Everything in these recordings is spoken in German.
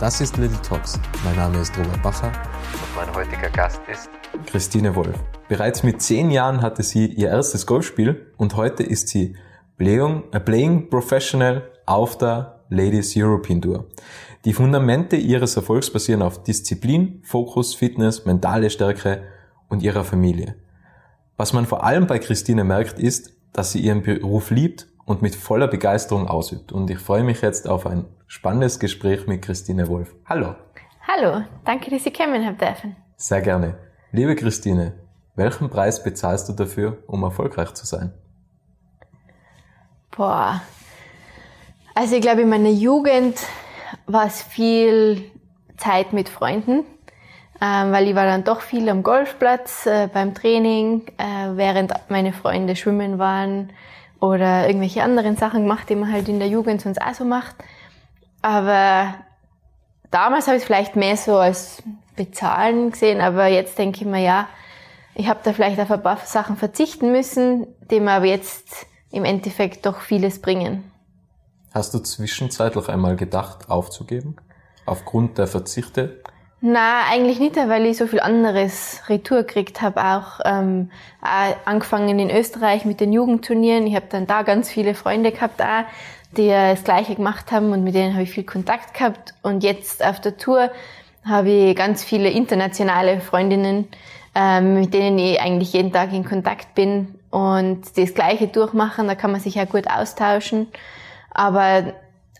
Das ist Little Talks. Mein Name ist Robert Bacher und mein heutiger Gast ist Christine Wolf. Bereits mit zehn Jahren hatte sie ihr erstes Golfspiel und heute ist sie Playing, äh, Playing Professional auf der Ladies European Tour. Die Fundamente ihres Erfolgs basieren auf Disziplin, Fokus, Fitness, mentale Stärke und ihrer Familie. Was man vor allem bei Christine merkt, ist, dass sie ihren Beruf liebt und mit voller Begeisterung ausübt. Und ich freue mich jetzt auf ein spannendes Gespräch mit Christine Wolf. Hallo. Hallo, danke, dass Sie kommen haben dürfen. Sehr gerne. Liebe Christine, welchen Preis bezahlst du dafür, um erfolgreich zu sein? Boah. Also ich glaube, in meiner Jugend war es viel Zeit mit Freunden, ähm, weil ich war dann doch viel am Golfplatz äh, beim Training, äh, während meine Freunde schwimmen waren oder irgendwelche anderen Sachen gemacht, die man halt in der Jugend sonst auch so macht. Aber damals habe ich es vielleicht mehr so als Bezahlen gesehen, aber jetzt denke ich mir, ja, ich habe da vielleicht auf ein paar Sachen verzichten müssen, die mir aber jetzt im Endeffekt doch vieles bringen. Hast du zwischenzeitlich einmal gedacht, aufzugeben? Aufgrund der Verzichte? Na, eigentlich nicht, weil ich so viel anderes Retour gekriegt habe. Auch, ähm, auch angefangen in Österreich mit den Jugendturnieren. Ich habe dann da ganz viele Freunde gehabt, auch, die das Gleiche gemacht haben und mit denen habe ich viel Kontakt gehabt. Und jetzt auf der Tour habe ich ganz viele internationale Freundinnen, ähm, mit denen ich eigentlich jeden Tag in Kontakt bin und das Gleiche durchmachen. Da kann man sich ja gut austauschen. Aber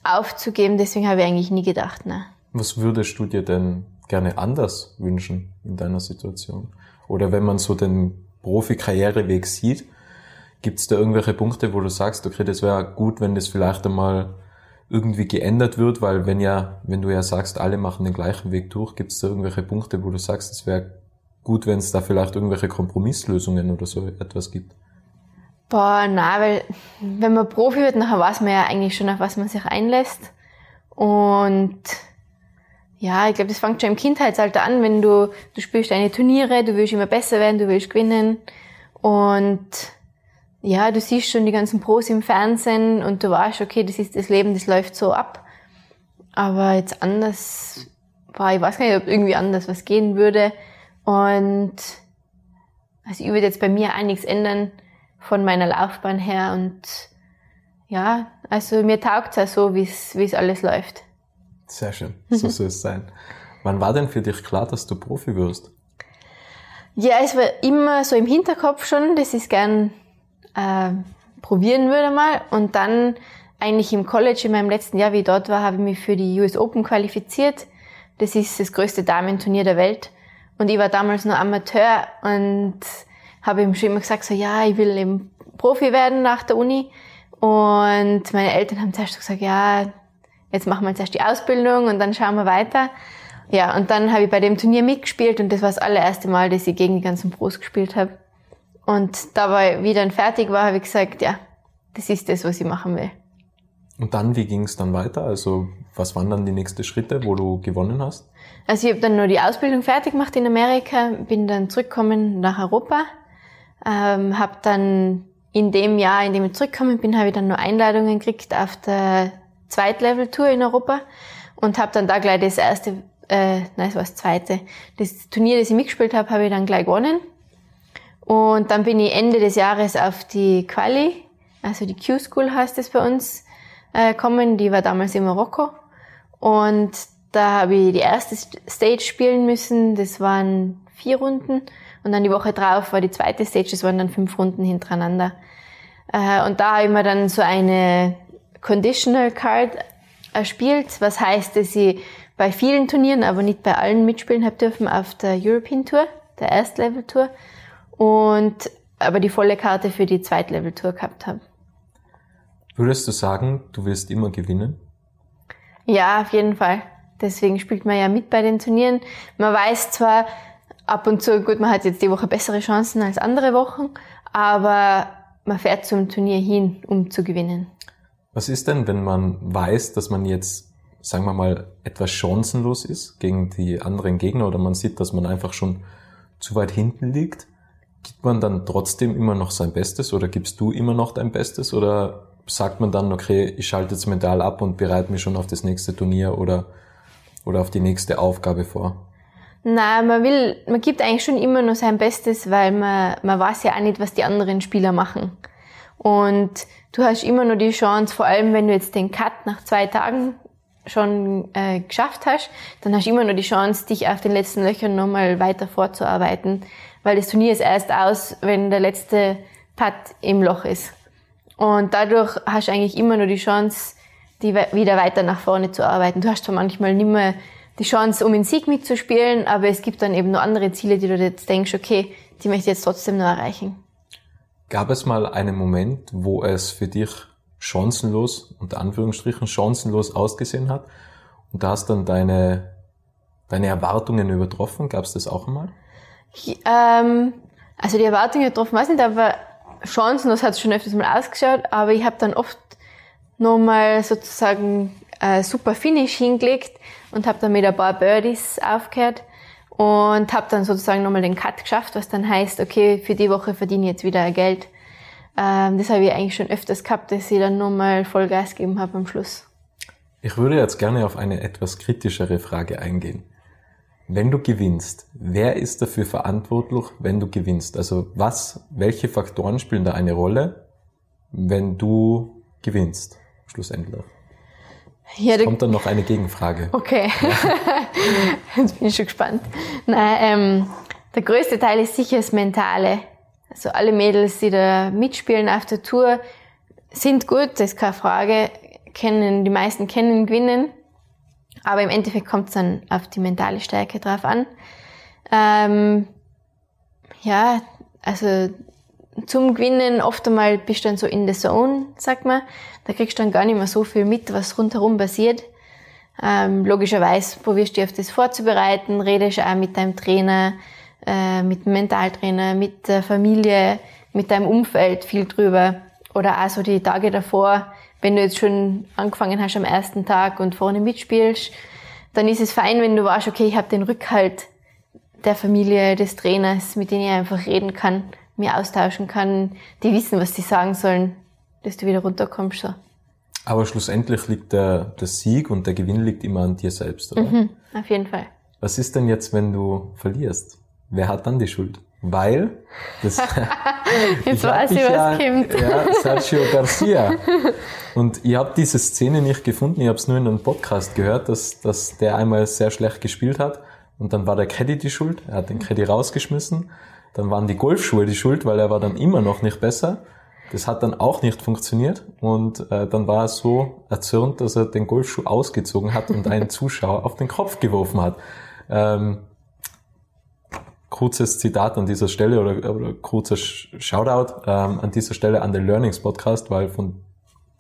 aufzugeben, deswegen habe ich eigentlich nie gedacht. Ne. Was würdest du dir denn gerne anders wünschen in deiner Situation? Oder wenn man so den Profi-Karriereweg sieht, gibt es da irgendwelche Punkte, wo du sagst, okay, das wäre gut, wenn das vielleicht einmal irgendwie geändert wird, weil wenn ja, wenn du ja sagst, alle machen den gleichen Weg durch, gibt es da irgendwelche Punkte, wo du sagst, es wäre gut, wenn es da vielleicht irgendwelche Kompromisslösungen oder so etwas gibt? Boah, na, weil wenn man Profi wird, nachher weiß man ja eigentlich schon, auf was man sich einlässt. Und ja, ich glaube, das fängt schon im Kindheitsalter an, wenn du, du spielst deine Turniere, du willst immer besser werden, du willst gewinnen. Und ja, du siehst schon die ganzen Pros im Fernsehen und du weißt, okay, das ist das Leben, das läuft so ab. Aber jetzt anders, boah, ich weiß gar nicht, ob irgendwie anders was gehen würde. Und also ich würde jetzt bei mir einiges ändern von meiner Laufbahn her und ja, also mir taugt es ja so, wie es alles läuft. Sehr schön, so soll es sein. Wann war denn für dich klar, dass du Profi wirst? Ja, es war immer so im Hinterkopf schon, dass ich es gern äh, probieren würde mal. Und dann eigentlich im College in meinem letzten Jahr, wie ich dort war, habe ich mich für die US Open qualifiziert. Das ist das größte Damenturnier der Welt. Und ich war damals nur Amateur und habe ihm schon immer gesagt, so ja, ich will eben Profi werden nach der Uni. Und meine Eltern haben zuerst gesagt, ja, jetzt machen wir zuerst die Ausbildung und dann schauen wir weiter. Ja, und dann habe ich bei dem Turnier mitgespielt und das war das allererste Mal, dass ich gegen die ganzen Pros gespielt habe. Und dabei, wie dann fertig war, habe ich gesagt, ja, das ist das, was ich machen will. Und dann, wie ging es dann weiter? Also was waren dann die nächsten Schritte, wo du gewonnen hast? Also ich habe dann nur die Ausbildung fertig gemacht in Amerika, bin dann zurückgekommen nach Europa, ähm, habe dann in dem Jahr, in dem ich zurückgekommen bin, habe ich dann nur Einladungen gekriegt auf der Zweitlevel-Tour in Europa und habe dann da gleich das erste, äh, nein, es war das zweite, das Turnier, das ich mitgespielt habe, habe ich dann gleich gewonnen. Und dann bin ich Ende des Jahres auf die Quali, also die Q-School heißt es bei uns, äh, kommen. Die war damals in Marokko. Und da habe ich die erste Stage spielen müssen. Das waren vier Runden. Und dann die Woche drauf war die zweite Stage, das waren dann fünf Runden hintereinander. Äh, und da habe ich mir dann so eine Conditional Card erspielt, was heißt, dass ich bei vielen Turnieren, aber nicht bei allen mitspielen habe dürfen auf der European Tour, der Erstlevel Tour. Und aber die volle Karte für die Zweitlevel Tour gehabt habe. Würdest du sagen, du wirst immer gewinnen? Ja, auf jeden Fall. Deswegen spielt man ja mit bei den Turnieren. Man weiß zwar ab und zu, gut, man hat jetzt die Woche bessere Chancen als andere Wochen, aber man fährt zum Turnier hin, um zu gewinnen. Was ist denn, wenn man weiß, dass man jetzt, sagen wir mal, etwas chancenlos ist gegen die anderen Gegner oder man sieht, dass man einfach schon zu weit hinten liegt? Gibt man dann trotzdem immer noch sein Bestes oder gibst du immer noch dein Bestes oder sagt man dann, okay, ich schalte jetzt mental ab und bereite mich schon auf das nächste Turnier oder, oder auf die nächste Aufgabe vor? Nein, man will, man gibt eigentlich schon immer noch sein Bestes, weil man, man weiß ja auch nicht, was die anderen Spieler machen. Und du hast immer noch die Chance, vor allem wenn du jetzt den Cut nach zwei Tagen schon äh, geschafft hast, dann hast du immer noch die Chance, dich auf den letzten Löchern nochmal weiter vorzuarbeiten, weil das Turnier ist erst aus, wenn der letzte Putt im Loch ist. Und dadurch hast du eigentlich immer nur die Chance, die wieder weiter nach vorne zu arbeiten. Du hast zwar manchmal nicht mehr die Chance, um den Sieg mitzuspielen, aber es gibt dann eben noch andere Ziele, die du jetzt denkst, okay, die möchte ich jetzt trotzdem noch erreichen. Gab es mal einen Moment, wo es für dich chancenlos, unter Anführungsstrichen chancenlos ausgesehen hat und da hast dann deine, deine Erwartungen übertroffen? Gab es das auch einmal? Ähm, also die Erwartungen übertroffen weiß nicht, aber chancenlos hat es schon öfters mal ausgeschaut, aber ich habe dann oft nochmal sozusagen äh, super Finish hingelegt und habe dann mit ein paar Birdies aufgehört und habe dann sozusagen nochmal den Cut geschafft, was dann heißt, okay, für die Woche verdiene ich jetzt wieder Geld. Ähm, das habe ich eigentlich schon öfters gehabt, dass ich dann nochmal Vollgas gegeben habe am Schluss. Ich würde jetzt gerne auf eine etwas kritischere Frage eingehen. Wenn du gewinnst, wer ist dafür verantwortlich, wenn du gewinnst? Also was, welche Faktoren spielen da eine Rolle, wenn du gewinnst, schlussendlich? Ja, kommt dann noch eine Gegenfrage. Okay, jetzt bin ich schon gespannt. Nein, ähm, der größte Teil ist sicher das Mentale. Also alle Mädels, die da mitspielen auf der Tour, sind gut, das ist keine Frage. Kennen, die meisten kennen gewinnen. Aber im Endeffekt kommt es dann auf die mentale Stärke drauf an. Ähm, ja, also zum Gewinnen oft einmal bist du dann so in the zone, sagt man. Da kriegst du dann gar nicht mehr so viel mit, was rundherum passiert. Ähm, logischerweise probierst du dich auf das vorzubereiten, redest auch mit deinem Trainer, äh, mit dem Mentaltrainer, mit der Familie, mit deinem Umfeld viel drüber. Oder auch so die Tage davor, wenn du jetzt schon angefangen hast am ersten Tag und vorne mitspielst, dann ist es fein, wenn du weißt, okay, ich habe den Rückhalt der Familie, des Trainers, mit denen ich einfach reden kann mir austauschen kann, die wissen, was die sagen sollen, dass du wieder runterkommst. So. Aber schlussendlich liegt der, der Sieg und der Gewinn liegt immer an dir selbst, oder? Mhm, auf jeden Fall. Was ist denn jetzt, wenn du verlierst? Wer hat dann die Schuld? Weil das jetzt weiß ich, was ja, kommt. Ja, Sergio Garcia. Und ich habe diese Szene nicht gefunden, ich habe es nur in einem Podcast gehört, dass, dass der einmal sehr schlecht gespielt hat und dann war der Caddy die Schuld, er hat den Caddy rausgeschmissen dann waren die Golfschuhe die Schuld, weil er war dann immer noch nicht besser. Das hat dann auch nicht funktioniert und äh, dann war er so erzürnt, dass er den Golfschuh ausgezogen hat und einen Zuschauer auf den Kopf geworfen hat. Ähm, kurzes Zitat an dieser Stelle oder, oder kurzer Shoutout ähm, an dieser Stelle an den Learnings Podcast, weil von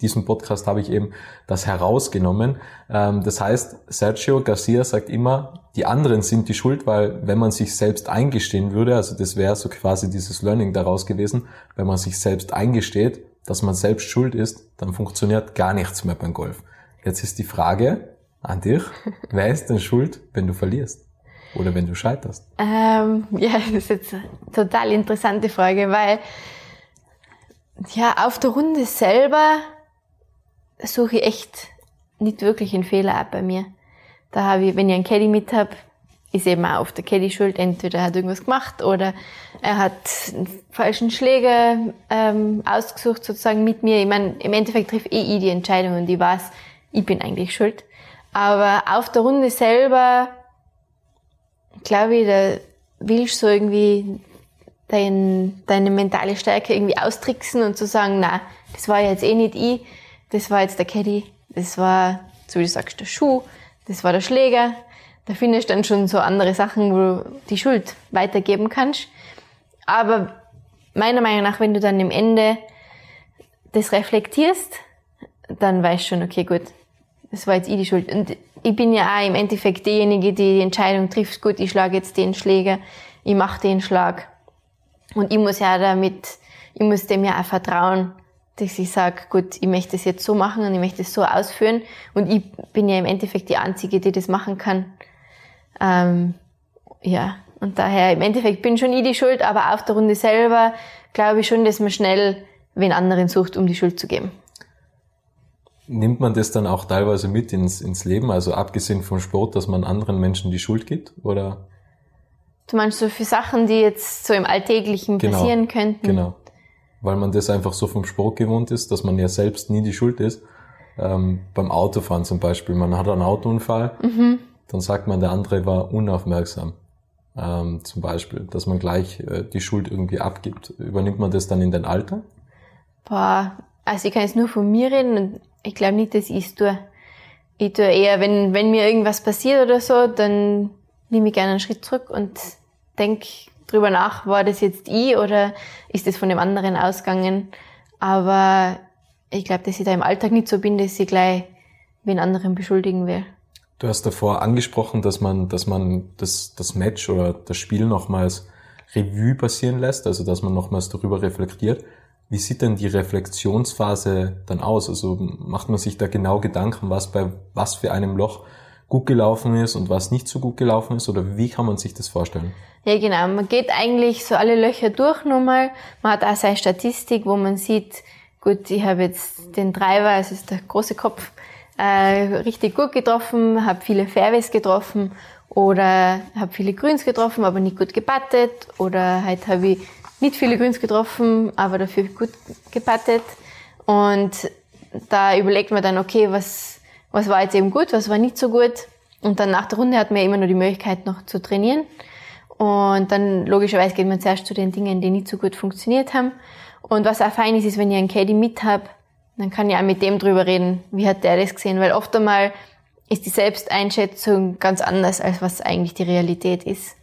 diesem Podcast habe ich eben das herausgenommen. Ähm, das heißt, Sergio Garcia sagt immer, die anderen sind die Schuld, weil wenn man sich selbst eingestehen würde, also das wäre so quasi dieses Learning daraus gewesen, wenn man sich selbst eingesteht, dass man selbst schuld ist, dann funktioniert gar nichts mehr beim Golf. Jetzt ist die Frage an dich, wer ist denn schuld, wenn du verlierst? Oder wenn du scheiterst? Ähm, ja, das ist jetzt eine total interessante Frage, weil ja, auf der Runde selber suche ich echt nicht wirklich einen Fehler ab bei mir. Da habe ich, wenn ich einen Caddy mit habe, ist eben auch auf der Caddy schuld. Entweder er hat irgendwas gemacht oder er hat einen falschen Schläger ähm, ausgesucht sozusagen mit mir. Ich meine, im Endeffekt trifft eh ich die Entscheidung und ich weiß, ich bin eigentlich schuld. Aber auf der Runde selber, glaube ich, da willst du so irgendwie dein, deine mentale Stärke irgendwie austricksen und zu sagen, na, das war jetzt eh nicht ich, das war jetzt der Caddy, das war, so wie du sagst, der Schuh, das war der Schläger. Da findest du dann schon so andere Sachen, wo du die Schuld weitergeben kannst. Aber meiner Meinung nach, wenn du dann im Ende das reflektierst, dann weißt du schon, okay, gut, das war jetzt ich die Schuld. Und ich bin ja auch im Endeffekt diejenige, die die Entscheidung trifft, gut, ich schlage jetzt den Schläger, ich mache den Schlag. Und ich muss ja damit, ich muss dem ja auch vertrauen, dass ich sage, gut, ich möchte es jetzt so machen und ich möchte es so ausführen. Und ich bin ja im Endeffekt die Einzige, die das machen kann. Ähm, ja, und daher im Endeffekt bin schon ich die Schuld, aber auf der Runde selber glaube ich schon, dass man schnell wen anderen sucht, um die Schuld zu geben. Nimmt man das dann auch teilweise mit ins, ins Leben, also abgesehen vom Sport, dass man anderen Menschen die Schuld gibt, oder? Du meinst so für Sachen, die jetzt so im Alltäglichen genau, passieren könnten? Genau. Weil man das einfach so vom Sport gewohnt ist, dass man ja selbst nie die Schuld ist. Ähm, beim Autofahren zum Beispiel, man hat einen Autounfall, mhm. dann sagt man, der andere war unaufmerksam. Ähm, zum Beispiel, dass man gleich äh, die Schuld irgendwie abgibt. Übernimmt man das dann in den Alter? Boah, also ich kann jetzt nur von mir reden ich glaube nicht, dass ich es tue. Ich tue eher, wenn, wenn mir irgendwas passiert oder so, dann nehme ich gerne einen Schritt zurück und denke drüber nach, war das jetzt ich oder ist das von dem anderen ausgegangen? Aber ich glaube, dass ich da im Alltag nicht so bin, dass ich gleich wen anderen beschuldigen will. Du hast davor angesprochen, dass man, dass man das, das Match oder das Spiel nochmals Revue passieren lässt, also dass man nochmals darüber reflektiert. Wie sieht denn die Reflexionsphase dann aus? Also macht man sich da genau Gedanken, was bei was für einem Loch gut gelaufen ist und was nicht so gut gelaufen ist? Oder wie kann man sich das vorstellen? Ja, genau. Man geht eigentlich so alle Löcher durch nochmal. Man hat auch seine Statistik, wo man sieht, gut, ich habe jetzt den Driver, also ist der große Kopf, äh, richtig gut getroffen, habe viele Fairways getroffen oder habe viele Grüns getroffen, aber nicht gut gepattet oder halt habe ich nicht viele Grüns getroffen, aber dafür gut gepattet. Und da überlegt man dann, okay, was, was war jetzt eben gut, was war nicht so gut. Und dann nach der Runde hat man immer nur die Möglichkeit noch zu trainieren. Und dann logischerweise geht man zuerst zu den Dingen, die nicht so gut funktioniert haben. Und was auch fein ist, ist, wenn ich einen Caddy mit habe, dann kann ich auch mit dem drüber reden, wie hat der das gesehen. Weil oft einmal ist die Selbsteinschätzung ganz anders, als was eigentlich die Realität ist.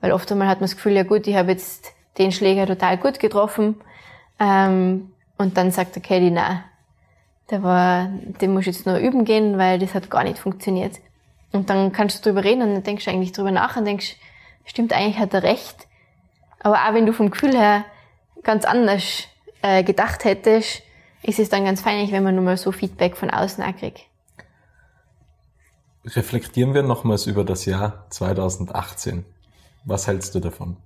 Weil oft einmal hat man das Gefühl, ja gut, ich habe jetzt den Schläger total gut getroffen. Ähm, und dann sagt der Caddy, na, der war, den muss ich jetzt nur üben gehen, weil das hat gar nicht funktioniert. Und dann kannst du drüber reden und dann denkst du eigentlich drüber nach und denkst, stimmt, eigentlich hat er recht. Aber auch wenn du vom Gefühl her ganz anders äh, gedacht hättest, ist es dann ganz fein, wenn man nur mal so Feedback von außen auch kriegt. Reflektieren wir nochmals über das Jahr 2018. Was hältst du davon?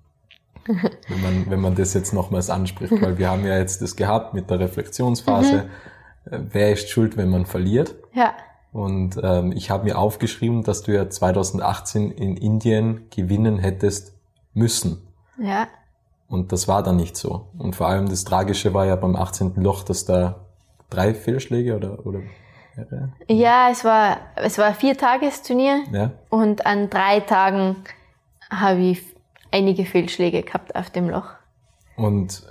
Wenn man, wenn man das jetzt nochmals anspricht, weil wir haben ja jetzt das gehabt mit der Reflexionsphase. Mhm. Äh, wer ist schuld, wenn man verliert? Ja. Und ähm, ich habe mir aufgeschrieben, dass du ja 2018 in Indien gewinnen hättest müssen. Ja. Und das war dann nicht so. Und vor allem das Tragische war ja beim 18. Loch, dass da drei Fehlschläge oder, oder ja, es war, es war ein Viertagesturnier. Ja. Und an drei Tagen habe ich einige Fehlschläge gehabt auf dem Loch. Und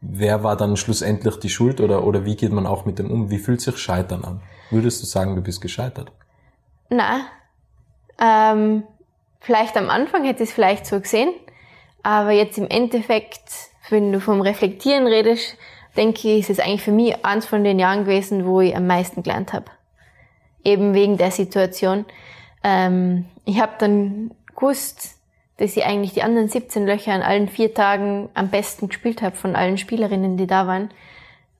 wer war dann schlussendlich die Schuld oder, oder wie geht man auch mit dem um? Wie fühlt sich Scheitern an? Würdest du sagen, du bist gescheitert? Na, ähm, vielleicht am Anfang hätte ich es vielleicht so gesehen, aber jetzt im Endeffekt, wenn du vom Reflektieren redest, denke ich, ist es eigentlich für mich eins von den Jahren gewesen, wo ich am meisten gelernt habe. Eben wegen der Situation. Ähm, ich habe dann gewusst, dass ich eigentlich die anderen 17 Löcher an allen vier Tagen am besten gespielt habe von allen Spielerinnen, die da waren.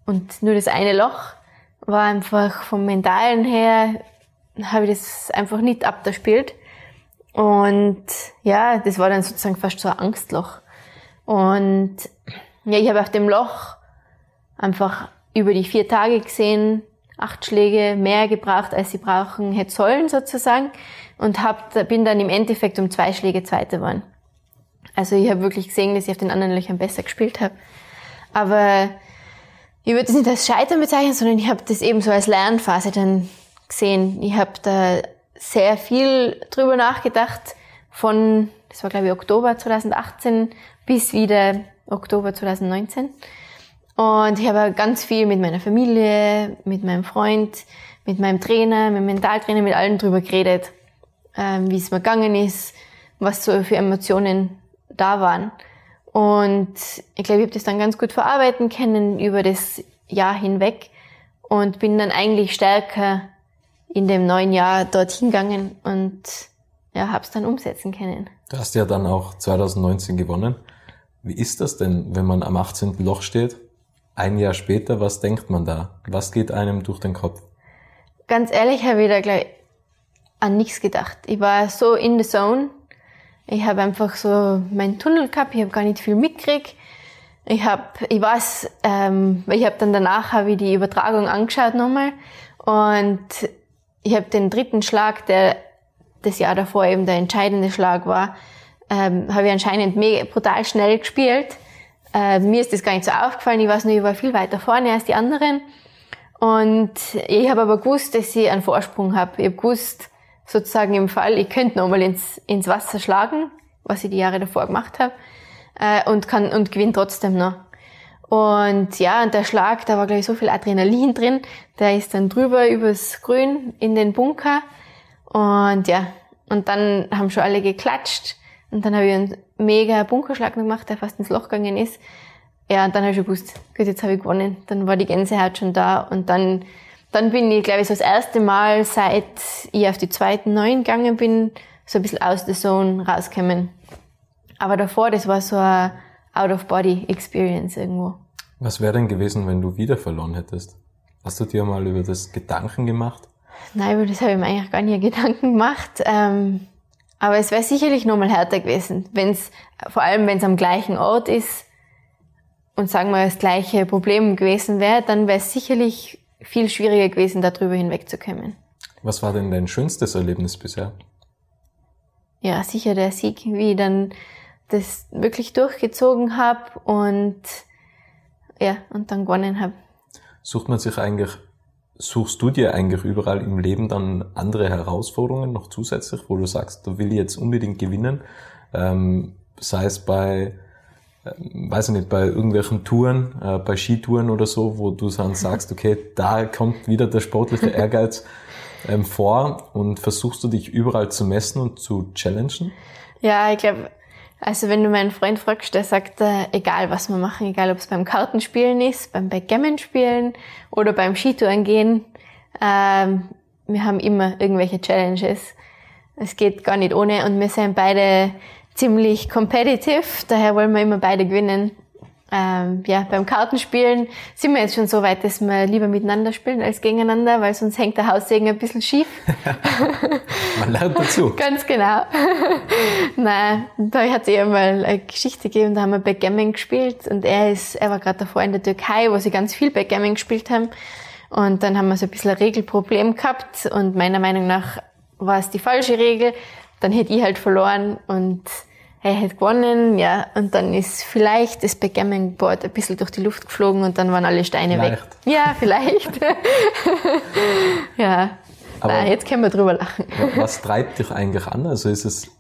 Und nur das eine Loch war einfach vom Mentalen her, habe ich das einfach nicht abgespielt. Und ja, das war dann sozusagen fast so ein Angstloch. Und ja, ich habe auf dem Loch einfach über die vier Tage gesehen, acht Schläge mehr gebraucht, als sie brauchen hätte sollen sozusagen und hab, bin dann im Endeffekt um zwei Schläge Zweite geworden. Also ich habe wirklich gesehen, dass ich auf den anderen Löchern besser gespielt habe. Aber ich würde das nicht als Scheitern bezeichnen, sondern ich habe das eben so als Lernphase dann gesehen. Ich habe da sehr viel drüber nachgedacht, von, das war glaube ich Oktober 2018 bis wieder Oktober 2019. Und ich habe ganz viel mit meiner Familie, mit meinem Freund, mit meinem Trainer, mit dem Mentaltrainer, mit allen drüber geredet, ähm, wie es mir gegangen ist, was so für Emotionen da waren. Und ich glaube, ich habe das dann ganz gut verarbeiten können über das Jahr hinweg und bin dann eigentlich stärker in dem neuen Jahr dorthin gegangen und ja, habe es dann umsetzen können. Du hast ja dann auch 2019 gewonnen. Wie ist das denn, wenn man am 18. Loch steht? Ein Jahr später, was denkt man da? Was geht einem durch den Kopf? Ganz ehrlich habe ich da gleich an nichts gedacht. Ich war so in the zone. Ich habe einfach so meinen Tunnel gehabt. Ich habe gar nicht viel mitgekriegt. Ich habe, ich weiß, ähm, ich habe dann danach habe ich die Übertragung angeschaut nochmal und ich habe den dritten Schlag, der das Jahr davor eben der entscheidende Schlag war, ähm, habe ich anscheinend mega, brutal schnell gespielt. Äh, mir ist das gar nicht so aufgefallen. Ich weiß nur, ich war viel weiter vorne als die anderen. Und ich habe aber gewusst, dass ich einen Vorsprung habe. Ich habe gewusst, sozusagen im Fall, ich könnte nochmal ins, ins Wasser schlagen, was ich die Jahre davor gemacht habe, äh, und kann und gewinne trotzdem noch. Und ja, und der Schlag, da war glaube ich so viel Adrenalin drin, der ist dann drüber übers Grün in den Bunker. Und ja, und dann haben schon alle geklatscht. Und dann habe ich einen mega Bunkerschlag gemacht, der fast ins Loch gegangen ist. Ja, und dann habe ich schon gewusst, gut, jetzt habe ich gewonnen. Dann war die Gänsehaut schon da. Und dann, dann bin ich, glaube ich, so das erste Mal, seit ich auf die zweiten Neun gegangen bin, so ein bisschen aus der Zone rausgekommen. Aber davor, das war so eine Out-of-Body-Experience irgendwo. Was wäre denn gewesen, wenn du wieder verloren hättest? Hast du dir mal über das Gedanken gemacht? Nein, über das habe ich mir eigentlich gar nie Gedanken gemacht. Ähm, aber es wäre sicherlich nochmal härter gewesen, wenn's, vor allem wenn es am gleichen Ort ist und sagen wir das gleiche Problem gewesen wäre, dann wäre es sicherlich viel schwieriger gewesen, darüber hinwegzukommen. Was war denn dein schönstes Erlebnis bisher? Ja, sicher der Sieg, wie ich dann das wirklich durchgezogen habe und ja, und dann gewonnen habe. Sucht man sich eigentlich, suchst du dir eigentlich überall im Leben dann andere Herausforderungen noch zusätzlich, wo du sagst, da will ich jetzt unbedingt gewinnen, ähm, sei es bei weiß ich nicht, bei irgendwelchen Touren, äh, bei Skitouren oder so, wo du dann sagst, okay, da kommt wieder der sportliche Ehrgeiz ähm, vor und versuchst du dich überall zu messen und zu challengen? Ja, ich glaube, also wenn du meinen Freund fragst, der sagt, äh, egal was wir machen, egal ob es beim Kartenspielen ist, beim Backgammon spielen oder beim Skitouren gehen, ähm, wir haben immer irgendwelche Challenges. Es geht gar nicht ohne und wir sind beide ziemlich competitive, daher wollen wir immer beide gewinnen. Ähm, ja, beim Kartenspielen sind wir jetzt schon so weit, dass wir lieber miteinander spielen als gegeneinander, weil sonst hängt der Haussegen ein bisschen schief. Man lernt dazu. Ganz genau. Nein, da hat es eher mal eine Geschichte gegeben, da haben wir Backgammon gespielt und er ist, er war gerade davor in der Türkei, wo sie ganz viel Backgammon gespielt haben. Und dann haben wir so ein bisschen ein Regelproblem gehabt und meiner Meinung nach war es die falsche Regel. Dann hätte ich halt verloren und er hat gewonnen, ja, und dann ist vielleicht das Backgammon-Board ein bisschen durch die Luft geflogen und dann waren alle Steine vielleicht. weg. Ja, vielleicht. ja. Aber Nein, jetzt können wir drüber lachen. Was treibt dich eigentlich an? Also ist es,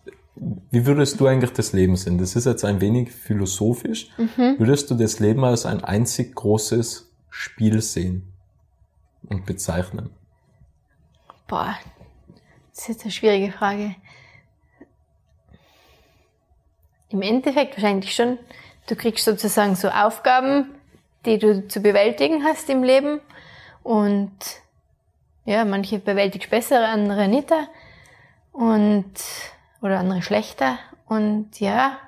wie würdest du eigentlich das Leben sehen? Das ist jetzt ein wenig philosophisch. Mhm. Würdest du das Leben als ein einzig großes Spiel sehen und bezeichnen? Boah, das ist jetzt eine schwierige Frage. Im Endeffekt wahrscheinlich schon. Du kriegst sozusagen so Aufgaben, die du zu bewältigen hast im Leben. Und ja, manche bewältigst besser, andere nicht. Und, oder andere schlechter. Und ja,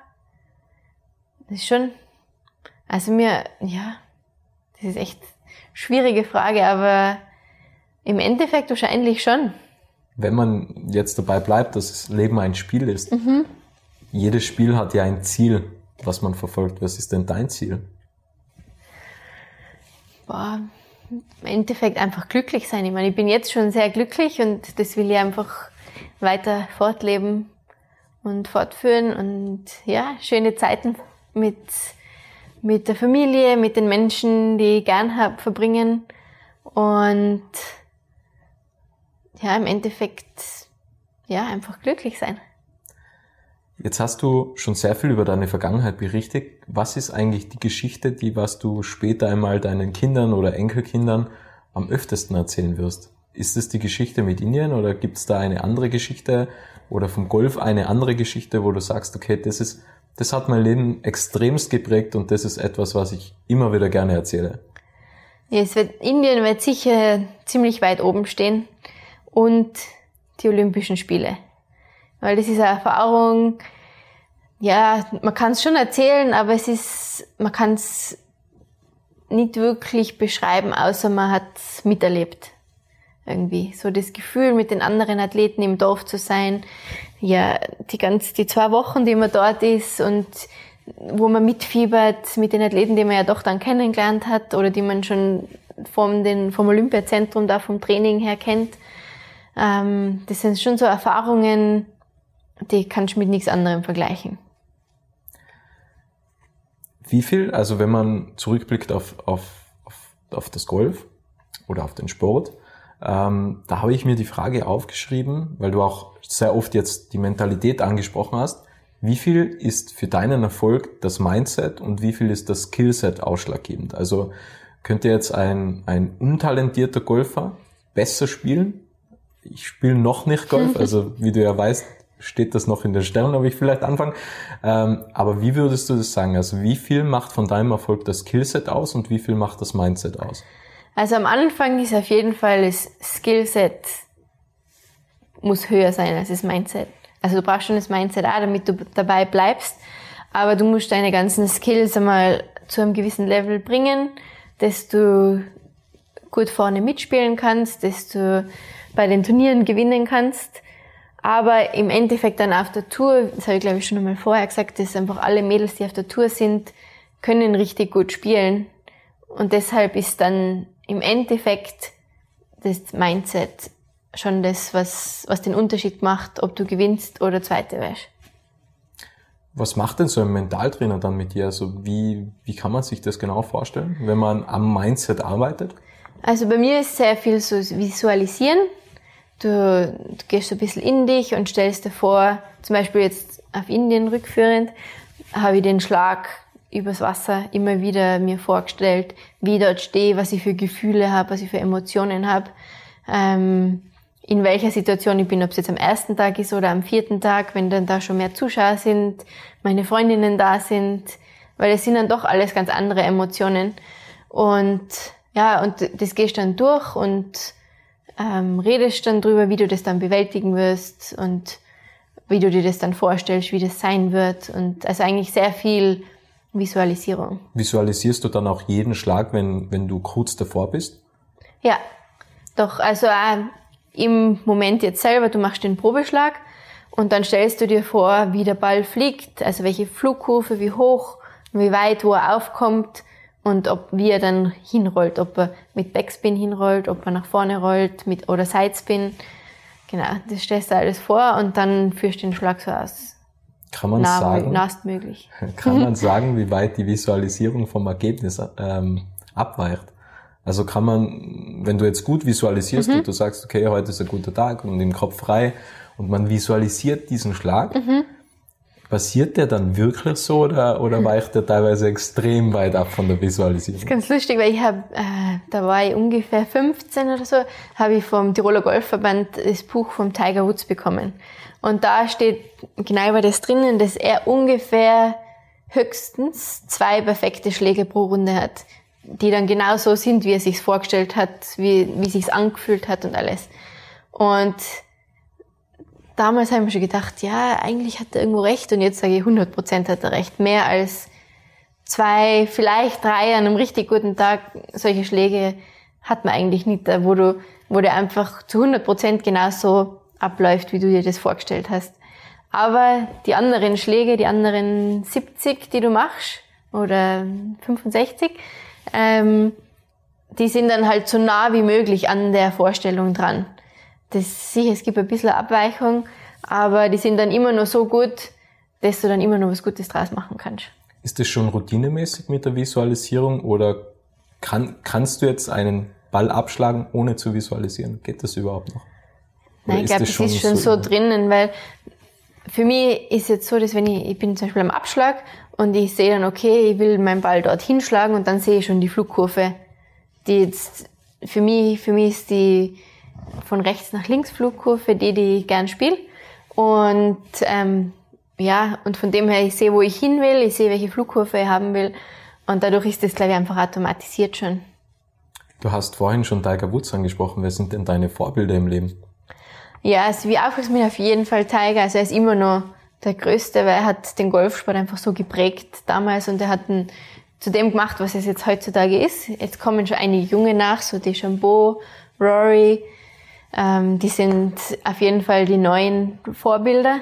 das ist schon, also mir, ja, das ist echt schwierige Frage, aber im Endeffekt wahrscheinlich schon. Wenn man jetzt dabei bleibt, dass das Leben ein Spiel ist, mhm jedes Spiel hat ja ein Ziel, was man verfolgt. Was ist denn dein Ziel? Boah, im Endeffekt einfach glücklich sein. Ich meine, ich bin jetzt schon sehr glücklich und das will ich einfach weiter fortleben und fortführen und ja, schöne Zeiten mit, mit der Familie, mit den Menschen, die ich gern habe, verbringen und ja, im Endeffekt ja, einfach glücklich sein. Jetzt hast du schon sehr viel über deine Vergangenheit berichtet. Was ist eigentlich die Geschichte, die was du später einmal deinen Kindern oder Enkelkindern am öftesten erzählen wirst? Ist es die Geschichte mit Indien oder gibt es da eine andere Geschichte oder vom Golf eine andere Geschichte, wo du sagst, okay, das ist, das hat mein Leben extremst geprägt und das ist etwas, was ich immer wieder gerne erzähle? Ja, es wird, Indien wird sicher ziemlich weit oben stehen und die Olympischen Spiele. Weil das ist eine Erfahrung, ja, man kann es schon erzählen, aber es ist, man kann es nicht wirklich beschreiben, außer man hat es miterlebt. Irgendwie. So das Gefühl, mit den anderen Athleten im Dorf zu sein. Ja, die ganz, die zwei Wochen, die man dort ist und wo man mitfiebert mit den Athleten, die man ja doch dann kennengelernt hat oder die man schon vom, den, vom Olympiazentrum da vom Training her kennt. Ähm, das sind schon so Erfahrungen, die kannst du mit nichts anderem vergleichen. Wie viel, also wenn man zurückblickt auf, auf, auf, auf das Golf oder auf den Sport, ähm, da habe ich mir die Frage aufgeschrieben, weil du auch sehr oft jetzt die Mentalität angesprochen hast. Wie viel ist für deinen Erfolg das Mindset und wie viel ist das Skillset ausschlaggebend? Also könnte jetzt ein, ein untalentierter Golfer besser spielen? Ich spiele noch nicht Golf, also wie du ja weißt, steht das noch in den Sternen, ob ich vielleicht anfange. Ähm, aber wie würdest du das sagen? Also wie viel macht von deinem Erfolg das Skillset aus und wie viel macht das Mindset aus? Also am Anfang ist auf jeden Fall das Skillset muss höher sein als das Mindset. Also du brauchst schon das Mindset auch, damit du dabei bleibst. Aber du musst deine ganzen Skills einmal zu einem gewissen Level bringen, dass du gut vorne mitspielen kannst, dass du bei den Turnieren gewinnen kannst. Aber im Endeffekt dann auf der Tour, das habe ich glaube ich schon einmal vorher gesagt, dass einfach alle Mädels, die auf der Tour sind, können richtig gut spielen. Und deshalb ist dann im Endeffekt das Mindset schon das, was, was den Unterschied macht, ob du gewinnst oder Zweite wärst. Was macht denn so ein Mentaltrainer dann mit dir? Also wie, wie kann man sich das genau vorstellen, wenn man am Mindset arbeitet? Also bei mir ist sehr viel so Visualisieren. Du, du gehst so ein bisschen in dich und stellst dir vor, zum Beispiel jetzt auf Indien rückführend, habe ich den Schlag übers Wasser immer wieder mir vorgestellt, wie ich dort stehe, was ich für Gefühle habe, was ich für Emotionen habe, ähm, in welcher Situation ich bin, ob es jetzt am ersten Tag ist oder am vierten Tag, wenn dann da schon mehr Zuschauer sind, meine Freundinnen da sind, weil es sind dann doch alles ganz andere Emotionen. Und ja, und das gehst dann durch und ähm, redest dann drüber, wie du das dann bewältigen wirst und wie du dir das dann vorstellst, wie das sein wird. Und also eigentlich sehr viel Visualisierung. Visualisierst du dann auch jeden Schlag, wenn, wenn du kurz davor bist? Ja, doch, also auch im Moment jetzt selber, du machst den Probeschlag und dann stellst du dir vor, wie der Ball fliegt, also welche Flugkurve, wie hoch, wie weit, wo er aufkommt und ob wie er dann hinrollt, ob er mit Backspin hinrollt, ob er nach vorne rollt mit oder Sidespin. Genau, das stellst du alles vor und dann führst du den Schlag so aus. Kann man nah, sagen, möglich. Kann man sagen, wie weit die Visualisierung vom Ergebnis ähm, abweicht? Also kann man, wenn du jetzt gut visualisierst mhm. und du sagst, okay, heute ist ein guter Tag und im Kopf frei und man visualisiert diesen Schlag, mhm. Passiert der dann wirklich so oder, oder mhm. weicht der teilweise extrem weit ab von der Visualisierung? Das ist ganz lustig, weil ich habe, äh, da war ich ungefähr 15 oder so, habe ich vom Tiroler Golfverband das Buch vom Tiger Woods bekommen. Und da steht genau über das drinnen, dass er ungefähr höchstens zwei perfekte Schläge pro Runde hat, die dann genau so sind, wie er sich's vorgestellt hat, wie, wie sich's angefühlt hat und alles. Und damals habe ich mir schon gedacht, ja, eigentlich hat er irgendwo recht und jetzt sage ich 100 Prozent hat er recht. Mehr als zwei, vielleicht drei an einem richtig guten Tag solche Schläge hat man eigentlich nicht, wo du, wo der einfach zu 100 Prozent genauso abläuft, wie du dir das vorgestellt hast. Aber die anderen Schläge, die anderen 70, die du machst, oder 65, ähm, die sind dann halt so nah wie möglich an der Vorstellung dran. Das sicher, es gibt ein bisschen Abweichung, aber die sind dann immer nur so gut, dass du dann immer noch was Gutes draus machen kannst. Ist das schon routinemäßig mit der Visualisierung oder kann, kannst du jetzt einen Ball abschlagen, ohne zu visualisieren? Geht das überhaupt noch? Nein, ich glaube, das, das ist schon so, so drinnen, weil für mich ist jetzt so, dass wenn ich, ich bin zum Beispiel am Abschlag und ich sehe dann, okay, ich will meinen Ball dort hinschlagen und dann sehe ich schon die Flugkurve, die jetzt für mich, für mich ist die von rechts nach links Flugkurve, die, die ich gern spiele. Und ähm, ja, und von dem her, ich sehe, wo ich hin will, ich sehe, welche Flugkurve ich haben will. Und dadurch ist das, glaube ich, einfach automatisiert schon. Du hast vorhin schon Tiger Woods angesprochen. Wer sind denn deine Vorbilder im Leben? Ja, also wie aufwachsen bin auf jeden Fall Tiger. Also er ist immer noch der Größte, weil er hat den Golfsport einfach so geprägt damals und er hat ihn zu dem gemacht, was es jetzt heutzutage ist. Jetzt kommen schon einige Junge nach, so Deschambeau, Rory. Ähm, die sind auf jeden Fall die neuen Vorbilder.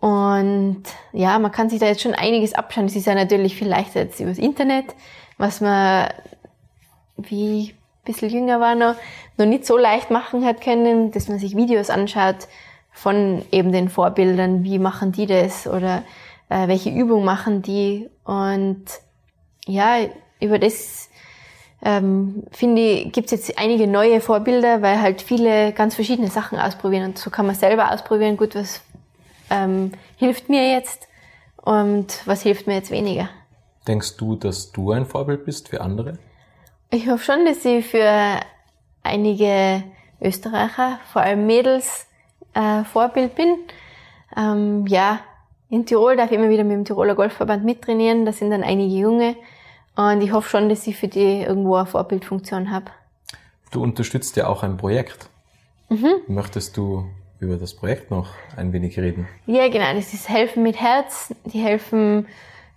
Und ja, man kann sich da jetzt schon einiges abschauen. Es ist ja natürlich viel leichter jetzt übers Internet, was man, wie ein bisschen jünger war noch, noch nicht so leicht machen hat können, dass man sich Videos anschaut von eben den Vorbildern, wie machen die das oder äh, welche Übung machen die. Und ja, über das ähm, finde ich, gibt es jetzt einige neue Vorbilder, weil halt viele ganz verschiedene Sachen ausprobieren. Und so kann man selber ausprobieren, gut, was ähm, hilft mir jetzt und was hilft mir jetzt weniger. Denkst du, dass du ein Vorbild bist für andere? Ich hoffe schon, dass ich für einige Österreicher, vor allem Mädels, äh, Vorbild bin. Ähm, ja, in Tirol darf ich immer wieder mit dem Tiroler Golfverband mittrainieren. Da sind dann einige Junge. Und ich hoffe schon, dass ich für die irgendwo eine Vorbildfunktion habe. Du unterstützt ja auch ein Projekt. Mhm. Möchtest du über das Projekt noch ein wenig reden? Ja, genau. Das ist Helfen mit Herz. Die helfen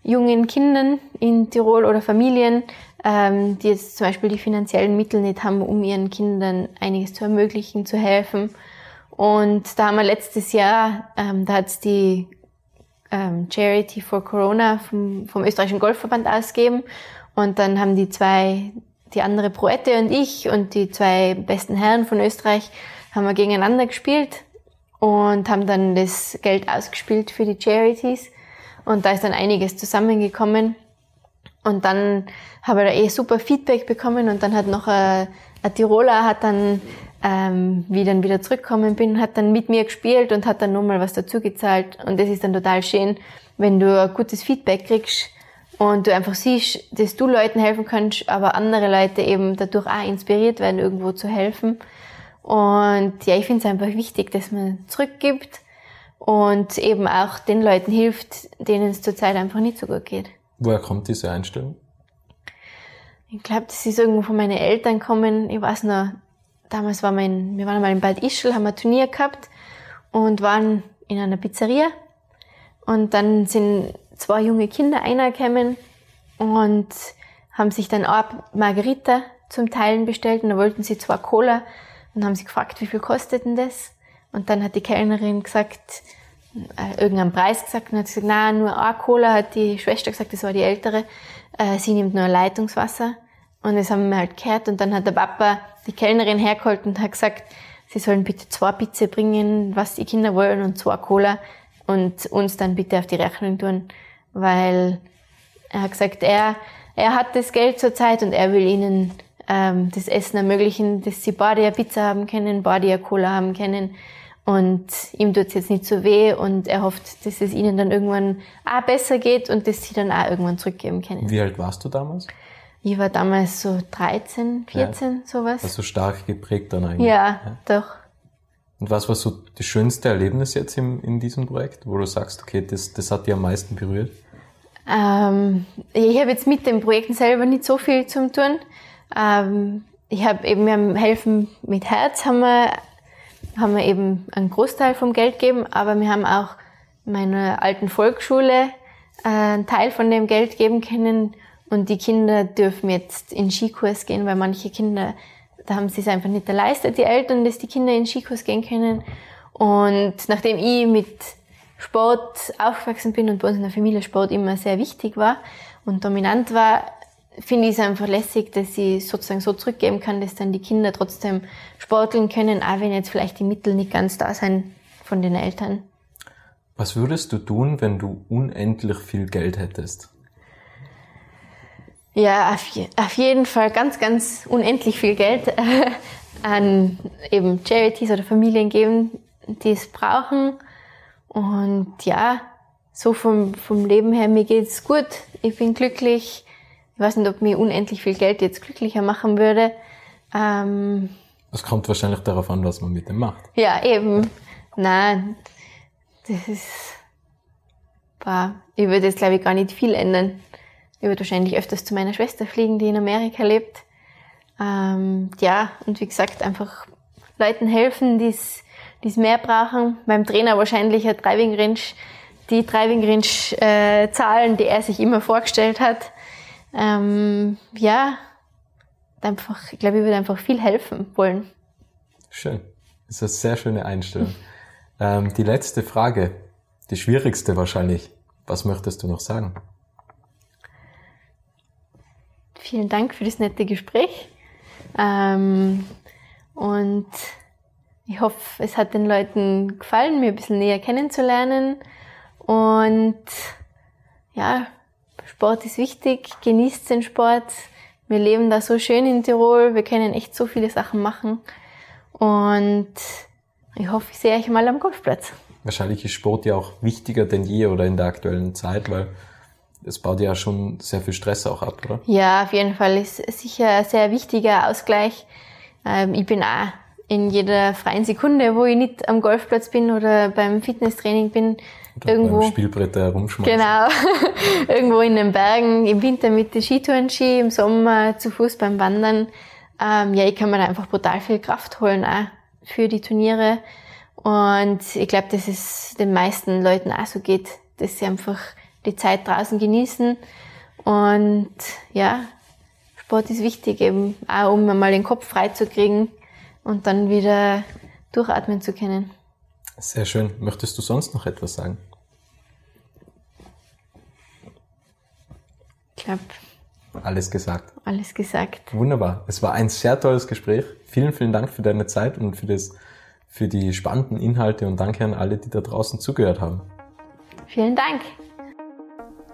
jungen Kindern in Tirol oder Familien, ähm, die jetzt zum Beispiel die finanziellen Mittel nicht haben, um ihren Kindern einiges zu ermöglichen, zu helfen. Und da haben wir letztes Jahr, ähm, da hat es die ähm, Charity for Corona vom, vom österreichischen Golfverband ausgegeben. Und dann haben die zwei, die andere Proette und ich und die zwei besten Herren von Österreich, haben wir gegeneinander gespielt und haben dann das Geld ausgespielt für die Charities. Und da ist dann einiges zusammengekommen. Und dann habe ich da eh super Feedback bekommen und dann hat noch ein, ein Tiroler hat dann, ähm, wie ich dann wieder zurückgekommen bin, hat dann mit mir gespielt und hat dann nochmal was dazu gezahlt. Und das ist dann total schön, wenn du ein gutes Feedback kriegst und du einfach siehst, dass du Leuten helfen kannst, aber andere Leute eben dadurch auch inspiriert werden, irgendwo zu helfen. Und ja, ich finde es einfach wichtig, dass man zurückgibt und eben auch den Leuten hilft, denen es zurzeit einfach nicht so gut geht. Woher kommt diese Einstellung? Ich glaube, das ist irgendwo von meinen Eltern kommen. Ich weiß noch, damals war mein, wir waren mal in Bad Ischl, haben ein Turnier gehabt und waren in einer Pizzeria. Und dann sind zwei junge Kinder einergekommen und haben sich dann auch Margarita zum Teilen bestellt und da wollten sie zwei Cola und haben sie gefragt, wie viel kostet denn das? Und dann hat die Kellnerin gesagt, äh, irgendeinen Preis gesagt und hat gesagt, na nur eine Cola, hat die Schwester gesagt, das war die ältere, äh, sie nimmt nur Leitungswasser. Und das haben wir halt gehört und dann hat der Papa die Kellnerin hergeholt und hat gesagt, sie sollen bitte zwei Pizza bringen, was die Kinder wollen und zwei Cola und uns dann bitte auf die Rechnung tun, weil er hat gesagt, er, er hat das Geld zur Zeit und er will ihnen ähm, das Essen ermöglichen, dass sie beide Pizza haben können, beide Cola haben können. Und ihm tut's jetzt nicht so weh und er hofft, dass es ihnen dann irgendwann auch besser geht und dass sie dann auch irgendwann zurückgeben können. Wie alt warst du damals? Ich war damals so 13, 14, ja. sowas. Also stark geprägt dann eigentlich. Ja, ja, doch. Und was war so das schönste Erlebnis jetzt im, in diesem Projekt, wo du sagst, okay, das, das hat dich am meisten berührt? Ähm, ich habe jetzt mit den Projekten selber nicht so viel zu tun. Ähm, ich habe eben, wir haben Helfen mit Herz, haben wir, haben wir eben einen Großteil vom Geld gegeben, aber wir haben auch meiner alten Volksschule äh, einen Teil von dem Geld geben können und die Kinder dürfen jetzt in Skikurs gehen, weil manche Kinder, da haben sie es einfach nicht erleistet, die Eltern, dass die Kinder in Skikurs gehen können. Und nachdem ich mit Sport aufgewachsen bin und bei uns in der Familie Sport immer sehr wichtig war und dominant war, finde ich es einfach lässig, dass ich sozusagen so zurückgeben kann, dass dann die Kinder trotzdem sporteln können, auch wenn jetzt vielleicht die Mittel nicht ganz da sind von den Eltern. Was würdest du tun, wenn du unendlich viel Geld hättest? Ja, auf, auf jeden Fall ganz, ganz unendlich viel Geld äh, an eben Charities oder Familien geben, die es brauchen Und ja, so vom, vom Leben her, mir geht's gut. Ich bin glücklich. Ich weiß nicht, ob mir unendlich viel Geld jetzt glücklicher machen würde. Ähm, es kommt wahrscheinlich darauf an, was man mit dem macht. Ja, eben. Nein, das ist, boah, ich würde jetzt glaube ich gar nicht viel ändern. Ich würde wahrscheinlich öfters zu meiner Schwester fliegen, die in Amerika lebt. Ähm, ja, und wie gesagt, einfach Leuten helfen, die es mehr brauchen. Beim Trainer wahrscheinlich ein Driving Range die Driving Range äh, Zahlen, die er sich immer vorgestellt hat. Ähm, ja, einfach, ich glaube, ich würde einfach viel helfen wollen. Schön. Das ist eine sehr schöne Einstellung. ähm, die letzte Frage, die schwierigste wahrscheinlich. Was möchtest du noch sagen? Vielen Dank für das nette Gespräch. Ähm, und ich hoffe, es hat den Leuten gefallen, mir ein bisschen näher kennenzulernen. Und ja, Sport ist wichtig, genießt den Sport. Wir leben da so schön in Tirol, wir können echt so viele Sachen machen. Und ich hoffe, ich sehe euch mal am Golfplatz. Wahrscheinlich ist Sport ja auch wichtiger denn je oder in der aktuellen Zeit, weil es baut ja schon sehr viel Stress auch ab, oder? Ja, auf jeden Fall ist sicher ein sehr wichtiger Ausgleich. Ähm, ich bin auch in jeder freien Sekunde, wo ich nicht am Golfplatz bin oder beim Fitnesstraining bin, oder irgendwo. Beim Spielbrett herumschmeißen. Genau. irgendwo in den Bergen, im Winter mit den Skitourenski, im Sommer zu Fuß beim Wandern. Ähm, ja, ich kann mir da einfach brutal viel Kraft holen, auch für die Turniere. Und ich glaube, dass es den meisten Leuten auch so geht, dass sie einfach die Zeit draußen genießen. Und ja, Sport ist wichtig, eben auch um mal den Kopf frei zu kriegen und dann wieder durchatmen zu können. Sehr schön. Möchtest du sonst noch etwas sagen? Ich glaube. Alles gesagt. Alles gesagt. Wunderbar. Es war ein sehr tolles Gespräch. Vielen, vielen Dank für deine Zeit und für, das, für die spannenden Inhalte und danke an alle, die da draußen zugehört haben. Vielen Dank.